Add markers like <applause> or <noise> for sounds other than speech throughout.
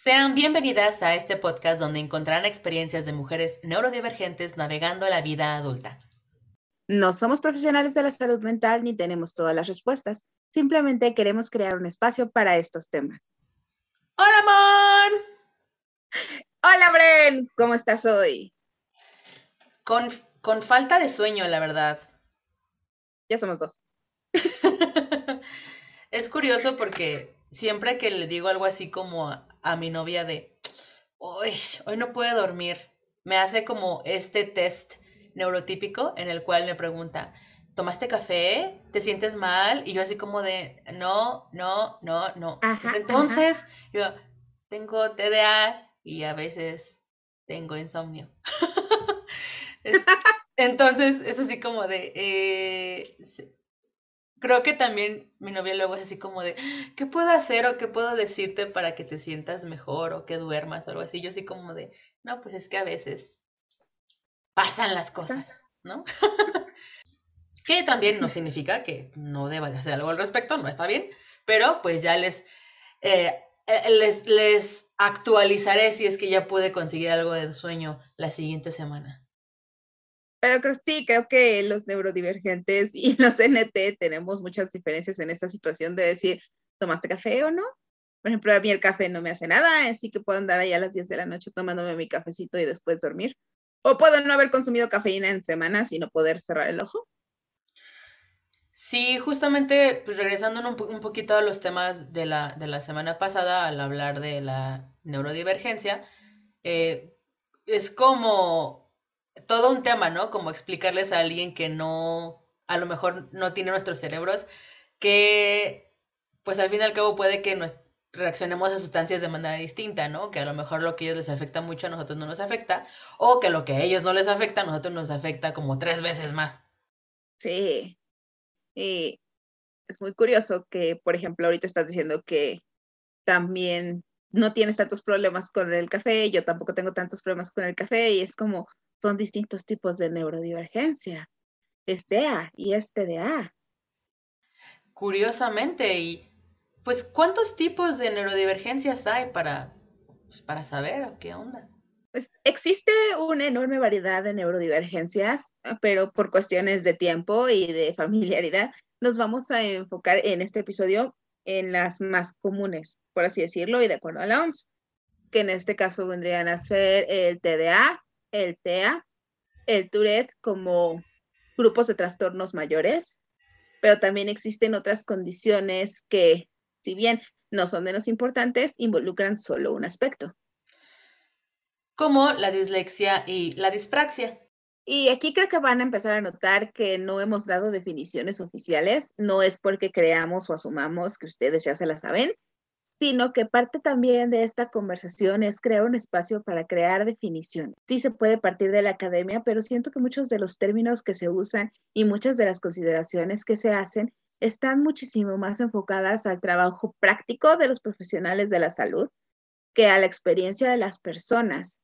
Sean bienvenidas a este podcast donde encontrarán experiencias de mujeres neurodivergentes navegando la vida adulta. No somos profesionales de la salud mental ni tenemos todas las respuestas. Simplemente queremos crear un espacio para estos temas. ¡Hola, Mon! Hola, Bren. ¿Cómo estás hoy? Con, con falta de sueño, la verdad. Ya somos dos. <laughs> es curioso porque siempre que le digo algo así como a, mi novia de, hoy, hoy no puede dormir, me hace como este test neurotípico en el cual me pregunta, ¿tomaste café? ¿Te sientes mal? Y yo así como de, no, no, no, no. Entonces, yo tengo TDA y a veces tengo insomnio. <laughs> entonces, es así como de, eh, creo que también mi novia luego es así como de, ¿qué puedo hacer o qué puedo decirte para que te sientas mejor o que duermas o algo así? Yo así como de, no, pues es que a veces pasan las cosas, ¿no? <laughs> que también no significa que no deba de hacer algo al respecto, no está bien, pero pues ya les, eh, eh, les, les actualizaré si es que ya pude conseguir algo de sueño la siguiente semana. Pero sí, creo que los neurodivergentes y <laughs> los NT tenemos muchas diferencias en esa situación de decir, ¿tomaste café o no? Por ejemplo, a mí el café no me hace nada, así que puedo andar ahí a las 10 de la noche tomándome mi cafecito y después dormir. O puedo no haber consumido cafeína en semanas y no poder cerrar el ojo. Sí, justamente, pues regresando un, un poquito a los temas de la, de la semana pasada, al hablar de la neurodivergencia, eh, es como todo un tema, ¿no? Como explicarles a alguien que no, a lo mejor no tiene nuestros cerebros, que pues al fin y al cabo puede que reaccionemos a sustancias de manera distinta, ¿no? Que a lo mejor lo que a ellos les afecta mucho a nosotros no nos afecta, o que lo que a ellos no les afecta a nosotros nos afecta como tres veces más. Sí. Y es muy curioso que, por ejemplo, ahorita estás diciendo que también no tienes tantos problemas con el café, yo tampoco tengo tantos problemas con el café, y es como, son distintos tipos de neurodivergencia. Es DEA y es TDA. Curiosamente, y pues, ¿cuántos tipos de neurodivergencias hay para, pues, para saber qué onda? Pues existe una enorme variedad de neurodivergencias, pero por cuestiones de tiempo y de familiaridad, nos vamos a enfocar en este episodio en las más comunes, por así decirlo, y de acuerdo a la OMS, que en este caso vendrían a ser el TDA, el TEA, el Tourette como grupos de trastornos mayores, pero también existen otras condiciones que, si bien no son menos importantes, involucran solo un aspecto. Como la dislexia y la dispraxia. Y aquí creo que van a empezar a notar que no hemos dado definiciones oficiales, no es porque creamos o asumamos que ustedes ya se las saben, sino que parte también de esta conversación es crear un espacio para crear definiciones. Sí se puede partir de la academia, pero siento que muchos de los términos que se usan y muchas de las consideraciones que se hacen están muchísimo más enfocadas al trabajo práctico de los profesionales de la salud que a la experiencia de las personas.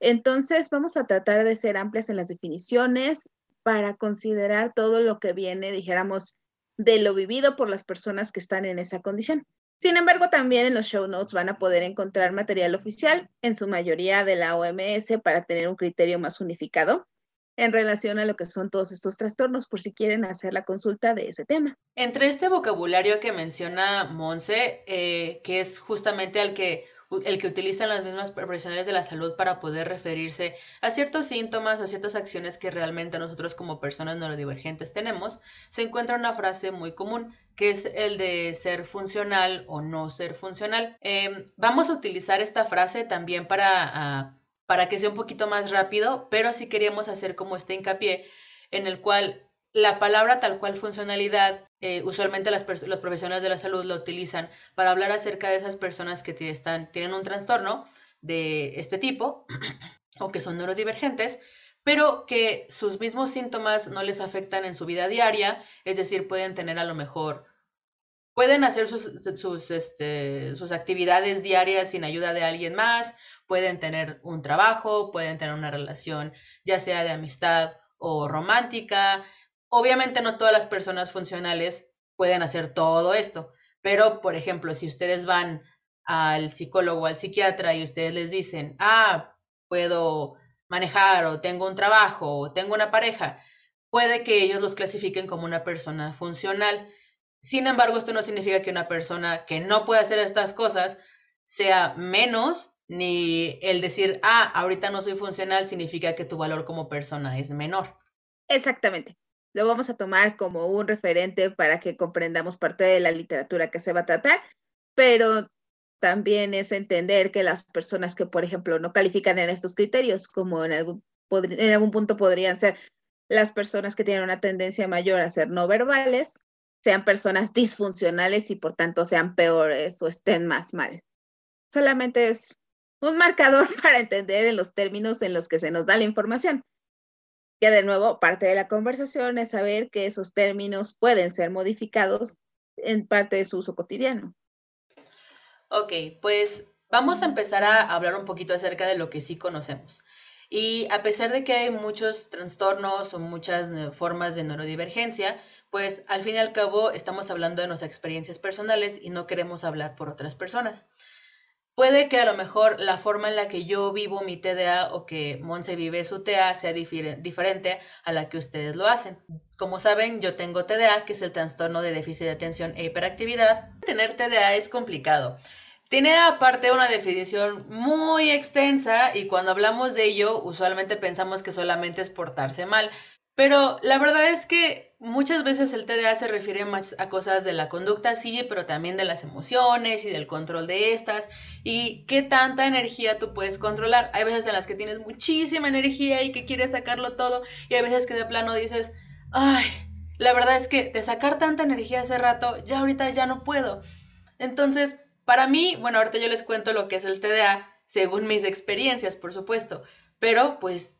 Entonces, vamos a tratar de ser amplias en las definiciones para considerar todo lo que viene, dijéramos, de lo vivido por las personas que están en esa condición. Sin embargo, también en los show notes van a poder encontrar material oficial, en su mayoría de la OMS, para tener un criterio más unificado en relación a lo que son todos estos trastornos, por si quieren hacer la consulta de ese tema. Entre este vocabulario que menciona Monse, eh, que es justamente al que el que utilizan las mismas profesionales de la salud para poder referirse a ciertos síntomas o ciertas acciones que realmente nosotros como personas neurodivergentes tenemos, se encuentra una frase muy común que es el de ser funcional o no ser funcional. Em, vamos a utilizar esta frase también para, ah, para que sea un poquito más rápido, pero sí queríamos hacer como este hincapié en el cual la palabra tal cual funcionalidad, eh, usualmente las los profesionales de la salud lo utilizan para hablar acerca de esas personas que tienen un trastorno de este tipo <clears throat> o que son neurodivergentes, pero que sus mismos síntomas no les afectan en su vida diaria, es decir, pueden tener a lo mejor, pueden hacer sus, este, sus actividades diarias sin ayuda de alguien más, pueden tener un trabajo, pueden tener una relación ya sea de amistad o romántica, Obviamente no todas las personas funcionales pueden hacer todo esto, pero por ejemplo, si ustedes van al psicólogo o al psiquiatra y ustedes les dicen, ah, puedo manejar o tengo un trabajo o tengo una pareja, puede que ellos los clasifiquen como una persona funcional. Sin embargo, esto no significa que una persona que no puede hacer estas cosas sea menos, ni el decir, ah, ahorita no soy funcional significa que tu valor como persona es menor. Exactamente. Lo vamos a tomar como un referente para que comprendamos parte de la literatura que se va a tratar, pero también es entender que las personas que, por ejemplo, no califican en estos criterios, como en algún, en algún punto podrían ser las personas que tienen una tendencia mayor a ser no verbales, sean personas disfuncionales y por tanto sean peores o estén más mal. Solamente es un marcador <laughs> para entender en los términos en los que se nos da la información. Que de nuevo, parte de la conversación es saber que esos términos pueden ser modificados en parte de su uso cotidiano. Ok, pues vamos a empezar a hablar un poquito acerca de lo que sí conocemos. Y a pesar de que hay muchos trastornos o muchas formas de neurodivergencia, pues al fin y al cabo estamos hablando de nuestras experiencias personales y no queremos hablar por otras personas. Puede que a lo mejor la forma en la que yo vivo mi TDA o que Monse vive su TDA sea diferente a la que ustedes lo hacen. Como saben, yo tengo TDA, que es el trastorno de déficit de atención e hiperactividad. Tener TDA es complicado. Tiene aparte una definición muy extensa y cuando hablamos de ello usualmente pensamos que solamente es portarse mal, pero la verdad es que muchas veces el TDA se refiere más a cosas de la conducta, sí, pero también de las emociones y del control de estas y qué tanta energía tú puedes controlar. Hay veces en las que tienes muchísima energía y que quieres sacarlo todo y hay veces que de plano dices, ay, la verdad es que de sacar tanta energía hace rato, ya ahorita ya no puedo. Entonces, para mí, bueno, ahorita yo les cuento lo que es el TDA según mis experiencias, por supuesto, pero pues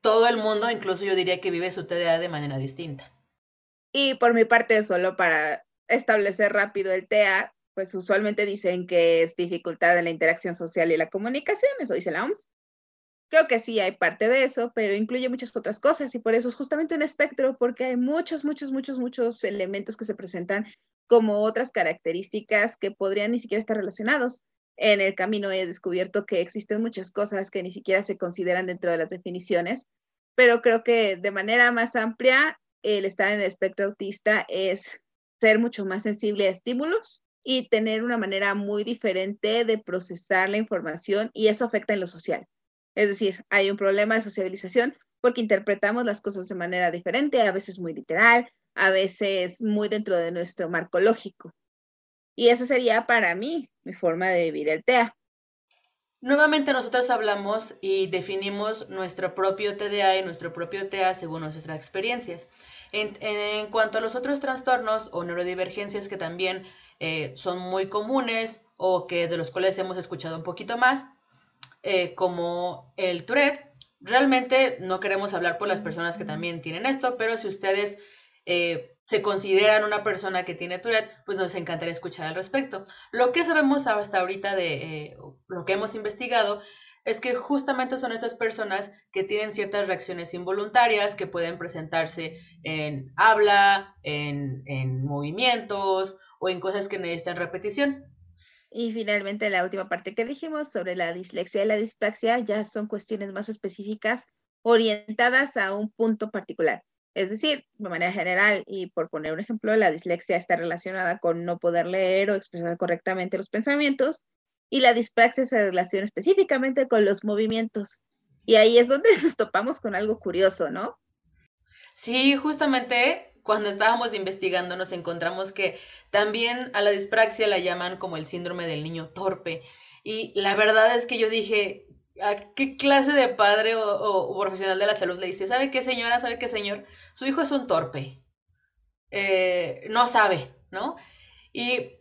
todo el mundo, incluso yo diría que vive su TDA de manera distinta. Y por mi parte, solo para establecer rápido el TEA, pues usualmente dicen que es dificultad en la interacción social y la comunicación, eso dice la OMS. Creo que sí hay parte de eso, pero incluye muchas otras cosas y por eso es justamente un espectro, porque hay muchos, muchos, muchos, muchos elementos que se presentan como otras características que podrían ni siquiera estar relacionados en el camino he descubierto que existen muchas cosas que ni siquiera se consideran dentro de las definiciones, pero creo que de manera más amplia el estar en el espectro autista es ser mucho más sensible a estímulos y tener una manera muy diferente de procesar la información y eso afecta en lo social. Es decir, hay un problema de sociabilización porque interpretamos las cosas de manera diferente, a veces muy literal, a veces muy dentro de nuestro marco lógico. Y esa sería para mí mi forma de vivir el TEA. Nuevamente nosotros hablamos y definimos nuestro propio TDA y nuestro propio TEA según nuestras experiencias. En, cuanto a los otros trastornos o neurodivergencias que también eh, son muy comunes o que de los cuales hemos escuchado un poquito más, eh, como el Tourette, realmente no queremos hablar por las personas que también tienen esto, pero si ustedes eh, se consideran una persona que tiene Tourette, pues nos encantaría escuchar al respecto. Lo que sabemos hasta ahorita de eh, lo que hemos investigado es que justamente son estas personas que tienen ciertas reacciones involuntarias que pueden presentarse en habla, en, en movimientos o en cosas que necesitan repetición. Y finalmente la última parte que dijimos sobre la dislexia y la dispraxia ya son cuestiones más específicas orientadas a un punto particular. Es decir, de manera general, y por poner un ejemplo, la dislexia está relacionada con no poder leer o expresar correctamente los pensamientos y la dispraxia se relaciona específicamente con los movimientos. Y ahí es donde <laughs> nos topamos con algo curioso, ¿no? Sí, justamente cuando estábamos investigando nos encontramos que también a la dispraxia la llaman como el síndrome del niño torpe. Y la verdad es que yo dije, ¿A qué clase de padre o, profesional de la salud le dice, ¿sabe qué señora? ¿Sabe qué señor? Su hijo es un torpe. Eh, no sabe, ¿no? Y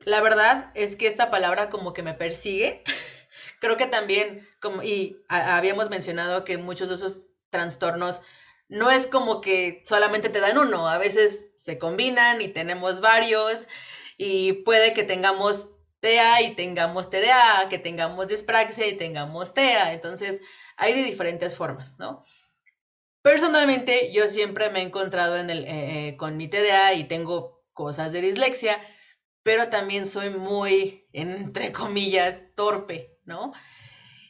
la verdad es que esta palabra como que me persigue. <laughs> Creo que también, como, y habíamos mencionado que muchos de esos trastornos no es como que solamente te dan uno, a veces se combinan y tenemos varios y puede que tengamos TEA y tengamos TDA, que tengamos dispraxia y tengamos TEA. Entonces, hay de diferentes formas, ¿no? Personalmente, yo siempre me he encontrado eh, eh, con mi TDA y tengo cosas de dislexia, pero también soy muy, entre comillas, torpe, ¿no?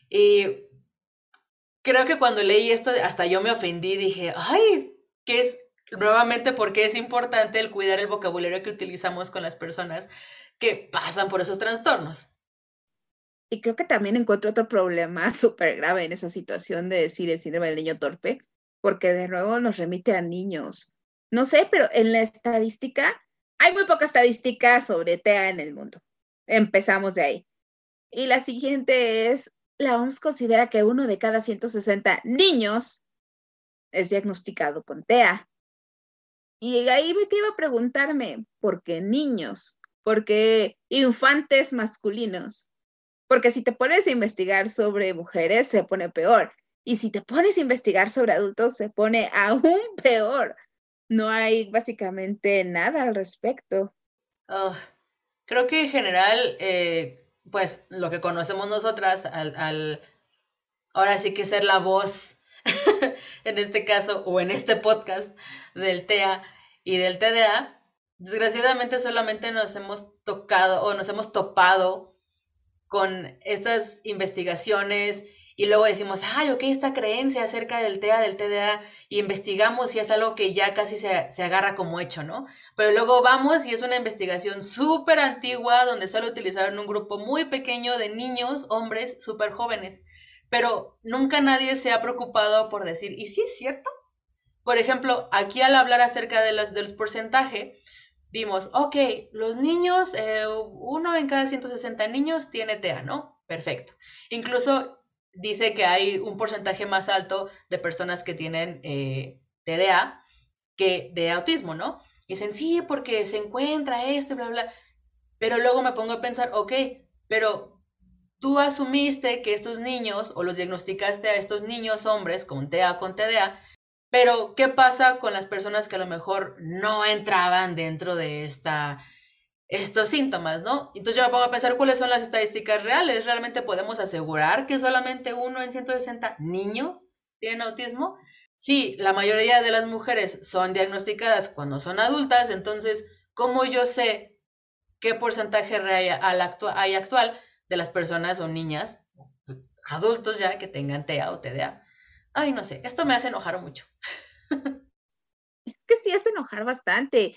Y creo que cuando leí esto, hasta yo me ofendí, dije, ay, ¿qué es? Nuevamente, porque es importante el cuidar el vocabulario que utilizamos con las personas que pasan por esos trastornos. Y creo que también encuentro otro problema <laughs> súper grave en esa situación de decir el síndrome del niño torpe, porque de nuevo nos remite a niños. No sé, pero en la estadística, hay muy poca estadística sobre TEA en el mundo. Empezamos de ahí. Y la siguiente es, la OMS considera que uno de cada 160 niños es diagnosticado con TEA. Y ahí me quiero preguntarme, ¿por qué niños? ¿Por qué infantes masculinos? Porque si te pones a investigar sobre mujeres, se pone peor. Y si te pones a investigar sobre adultos, se pone aún <laughs> peor. No hay básicamente nada al respecto. Creo que en general, eh, pues lo que conocemos nosotras, al, ahora sí que ser la voz, <laughs> en este caso, o en este podcast del TEA y del TDA, desgraciadamente solamente nos hemos tocado o nos hemos topado con estas investigaciones y luego decimos, ay, ok, esta creencia acerca del TEA, del TDA, y investigamos y es algo que ya casi se, se agarra como hecho, ¿no? Pero luego vamos y es una investigación súper antigua donde solo utilizaron un grupo muy pequeño de niños, hombres, súper jóvenes. Pero nunca nadie se ha preocupado por decir, ¿y si es cierto? Por ejemplo, aquí al hablar acerca de los, del porcentaje, vimos, ok, los niños, eh, uno en cada 160 niños tiene TEA, ¿no? Perfecto. Incluso dice que hay un porcentaje más alto de personas que tienen eh, TDA que de autismo, ¿no? dicen, sí, porque se encuentra esto, bla, bla. Pero luego me pongo a pensar, ok, pero tú asumiste que estos niños o los diagnosticaste a estos niños hombres con TEA, con TDA, pero, ¿qué pasa con las personas que a lo mejor no entraban dentro de esta, estos síntomas, ¿no? Entonces yo me pongo a pensar cuáles son las estadísticas reales. ¿Realmente podemos asegurar que solamente uno en 160 niños tienen autismo? Sí, la mayoría de las mujeres son diagnosticadas cuando son adultas, entonces, ¿cómo yo sé qué porcentaje hay actual de las personas o niñas, adultos ya, que tengan TEA o TDA? Ay, no sé, esto me hace enojar mucho. Es que sí hace enojar bastante.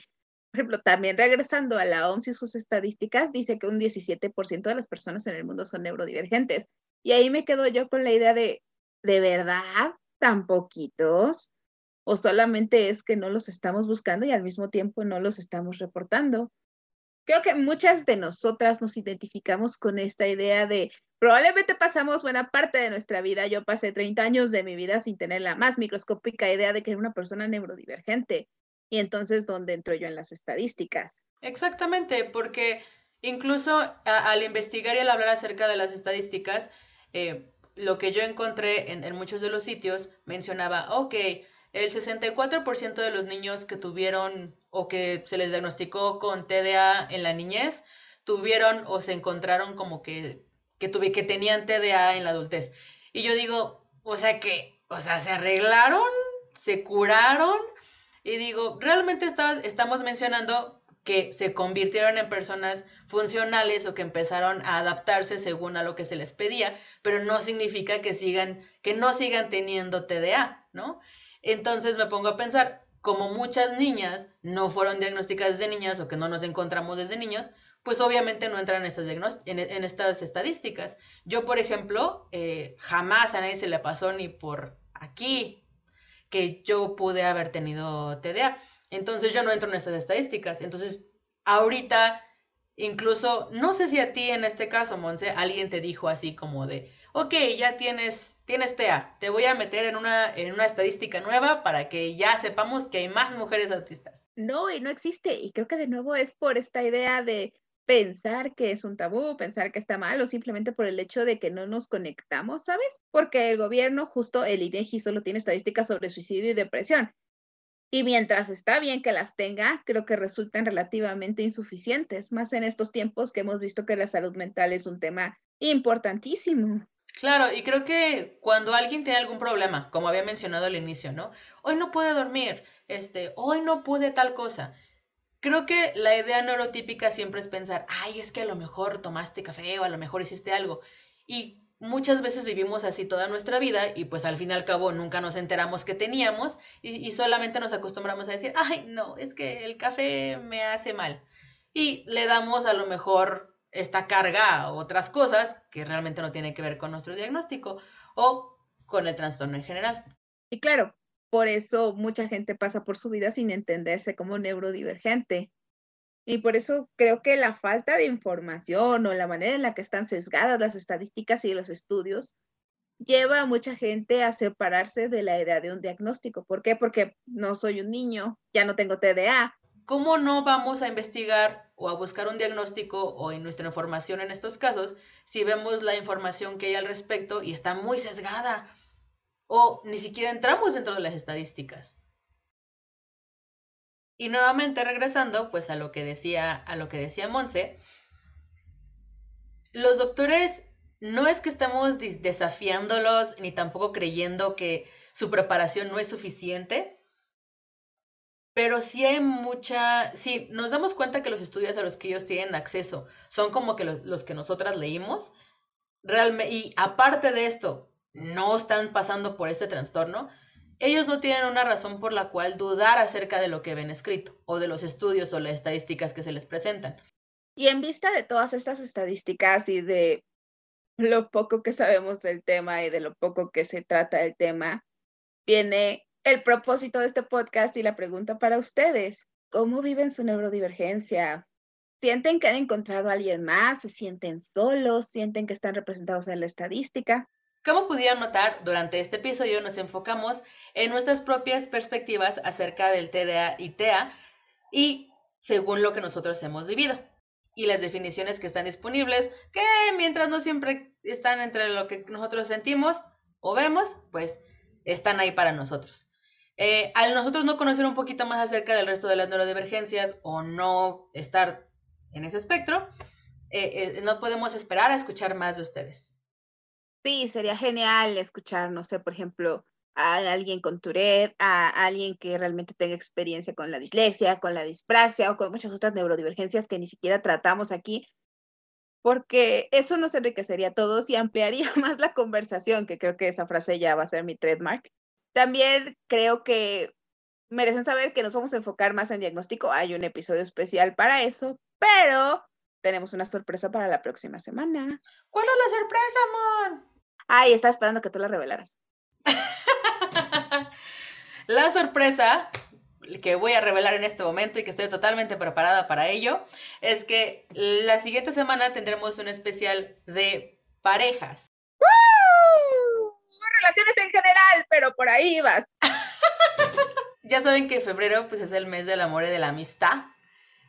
Por ejemplo, también regresando a la OMS y sus estadísticas, dice que un 17% de las personas en el mundo son neurodivergentes. Y ahí me quedo yo con la idea de, ¿de verdad tan poquitos? ¿O solamente es que no los estamos buscando y al mismo tiempo no los estamos reportando? Creo que muchas de nosotras nos identificamos con esta idea de Probablemente pasamos buena parte de nuestra vida. Yo pasé 30 años de mi vida sin tener la más microscópica idea de que era una persona neurodivergente. Y entonces, ¿dónde entro yo en las estadísticas? Exactamente, porque incluso al investigar y al hablar acerca de las estadísticas, eh, lo que yo encontré en, en, muchos de los sitios mencionaba, ok, el 64% de los niños que tuvieron o que se les diagnosticó con TDA en la niñez, tuvieron o se encontraron como que que tuve, que tenían TDA en la adultez. Y yo digo, o sea que, o sea, se arreglaron, se curaron. Y digo, realmente estamos mencionando que se convirtieron en personas funcionales o que empezaron a adaptarse según a lo que se les pedía, pero no significa que sigan, que no sigan teniendo TDA, ¿no? Entonces me pongo a pensar, como muchas niñas no fueron diagnosticadas desde niñas o que no nos encontramos desde niños, pues obviamente no entran en estas, en, estas estadísticas. Yo, por ejemplo, eh, jamás a nadie se le pasó ni por aquí que yo pude haber tenido TDA. Entonces yo no entro en estas estadísticas. Entonces, ahorita, incluso, no sé si a ti en este caso, Monse, alguien te dijo así como de, ok, ya tienes, tienes TEA, te voy a meter en una, en una estadística nueva para que ya sepamos que hay más mujeres autistas. No, y no existe. Y creo que de nuevo es por esta idea de pensar que es un tabú, pensar que está mal o simplemente por el hecho de que no nos conectamos, ¿sabes? Porque el gobierno, justo el INEGI, solo tiene estadísticas sobre suicidio y depresión. Y mientras está bien que las tenga, creo que resultan relativamente insuficientes, más en estos tiempos que hemos visto que la salud mental es un tema importantísimo. Claro, y creo que cuando alguien tiene algún problema, como había mencionado al inicio, ¿no? Hoy no pude dormir, este, hoy no pude tal cosa Creo que la idea neurotípica siempre es pensar, ay, es que a lo mejor tomaste café o a lo mejor hiciste algo. Y muchas veces vivimos así toda nuestra vida y pues al fin y al cabo nunca nos enteramos que teníamos y, solamente nos acostumbramos a decir, ay, no, es que el café me hace mal. Y le damos a lo mejor esta carga a otras cosas que realmente no tienen que ver con nuestro diagnóstico o con el trastorno en general. Y claro, por eso mucha gente pasa por su vida sin entenderse como neurodivergente. Y por eso creo que la falta de información o la manera en la que están sesgadas las estadísticas y los estudios lleva a mucha gente a separarse de la idea de un diagnóstico. ¿Por qué? Porque no soy un niño, ya no tengo TDA. ¿Cómo no vamos a investigar o a buscar un diagnóstico o en nuestra información en estos casos si vemos la información que hay al respecto y está muy sesgada? O ni siquiera entramos dentro de las estadísticas. Y nuevamente regresando pues a lo que decía a lo que decía Monse, los doctores no es que estamos desafiándolos ni tampoco creyendo que su preparación no es suficiente, pero sí hay mucha, sí, nos damos cuenta que los estudios a los que ellos tienen acceso son como que los, los que nosotras leímos, realmente, y aparte de esto, no están pasando por este trastorno, ellos no tienen una razón por la cual dudar acerca de lo que ven escrito o de los estudios o las estadísticas que se les presentan. Y en vista de todas estas estadísticas y de lo poco que sabemos del tema y de lo poco que se trata del tema, viene el propósito de este podcast y la pregunta para ustedes. ¿Cómo viven su neurodivergencia? ¿Sienten que han encontrado a alguien más? ¿Se sienten solos? ¿Sienten que están representados en la estadística? Como pudieron notar, durante este episodio nos enfocamos en nuestras propias perspectivas acerca del TDA y TEA y según lo que nosotros hemos vivido. Y las definiciones que están disponibles, que mientras no siempre están entre lo que nosotros sentimos o vemos, pues están ahí para nosotros. Eh, al nosotros no conocer un poquito más acerca del resto de las neurodivergencias o no estar en ese espectro, eh, eh, no podemos esperar a escuchar más de ustedes. Sí, sería genial escuchar, no sé, por ejemplo, a alguien con Tourette, a alguien que realmente tenga experiencia con la dislexia, con la dispraxia o con muchas otras neurodivergencias que ni siquiera tratamos aquí, porque eso nos enriquecería a todos y ampliaría <laughs> más la conversación, que creo que esa frase ya va a ser mi trademark. También creo que merecen saber que nos vamos a enfocar más en diagnóstico. Hay un episodio especial para eso, pero tenemos una sorpresa para la próxima semana. ¿Cuál es la sorpresa, Mon? Ay, estaba esperando que tú la revelaras. <laughs> la sorpresa que voy a revelar en este momento y que estoy totalmente preparada para ello es que la siguiente semana tendremos un especial de parejas. ¡Woo! Relaciones en general, pero por ahí vas. <laughs> ya saben que febrero pues es el mes del amor y de la amistad.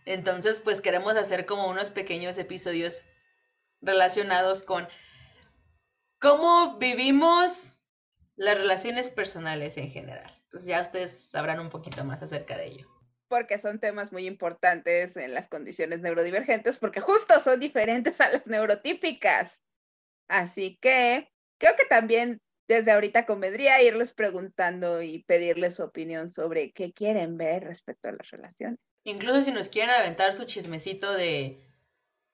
Entonces pues queremos hacer como unos pequeños episodios relacionados con cómo vivimos las relaciones personales en general. Entonces ya ustedes sabrán un poquito más acerca de ello. Porque son temas muy importantes en las condiciones neurodivergentes, porque justo son diferentes a las neurotípicas. Así que creo que también desde ahorita convendría irles preguntando y pedirles su opinión sobre qué quieren ver respecto a las relaciones. Incluso si nos quieren aventar su chismecito de,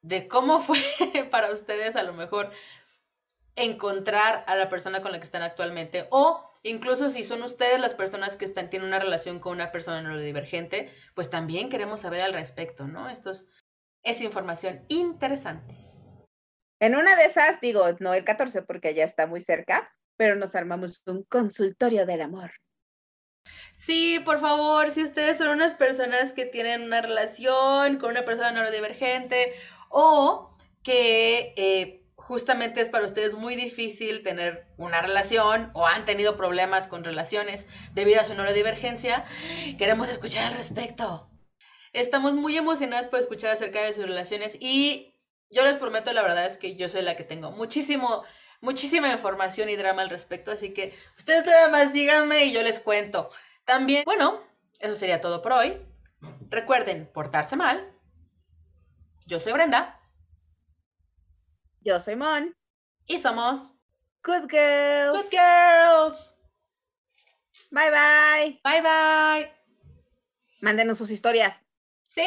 de cómo fue <laughs> para ustedes a lo mejor encontrar a la persona con la que están actualmente o incluso si son ustedes las personas que están, tienen una relación con una persona neurodivergente, pues también queremos saber al respecto, ¿no? Esto es, información interesante. En una de esas, digo, no el 14 porque ya está muy cerca, pero nos armamos un consultorio del amor. Sí, por favor, si ustedes son unas personas que tienen una relación con una persona neurodivergente o que eh, justamente es para ustedes muy difícil tener una relación o han tenido problemas con relaciones debido a su neurodivergencia, queremos escuchar al respecto. Estamos muy emocionadas por escuchar acerca de sus relaciones y yo les prometo, la verdad es que yo soy la que tengo muchísimo, muchísima información y drama al respecto, así que ustedes nada más díganme y yo les cuento. También, bueno, eso sería todo por hoy. Recuerden portarse mal. Yo soy Brenda. Yo soy Mon. Y somos Good Girls. Good Girls. Bye bye. Bye bye. Mándenos sus historias. Sí.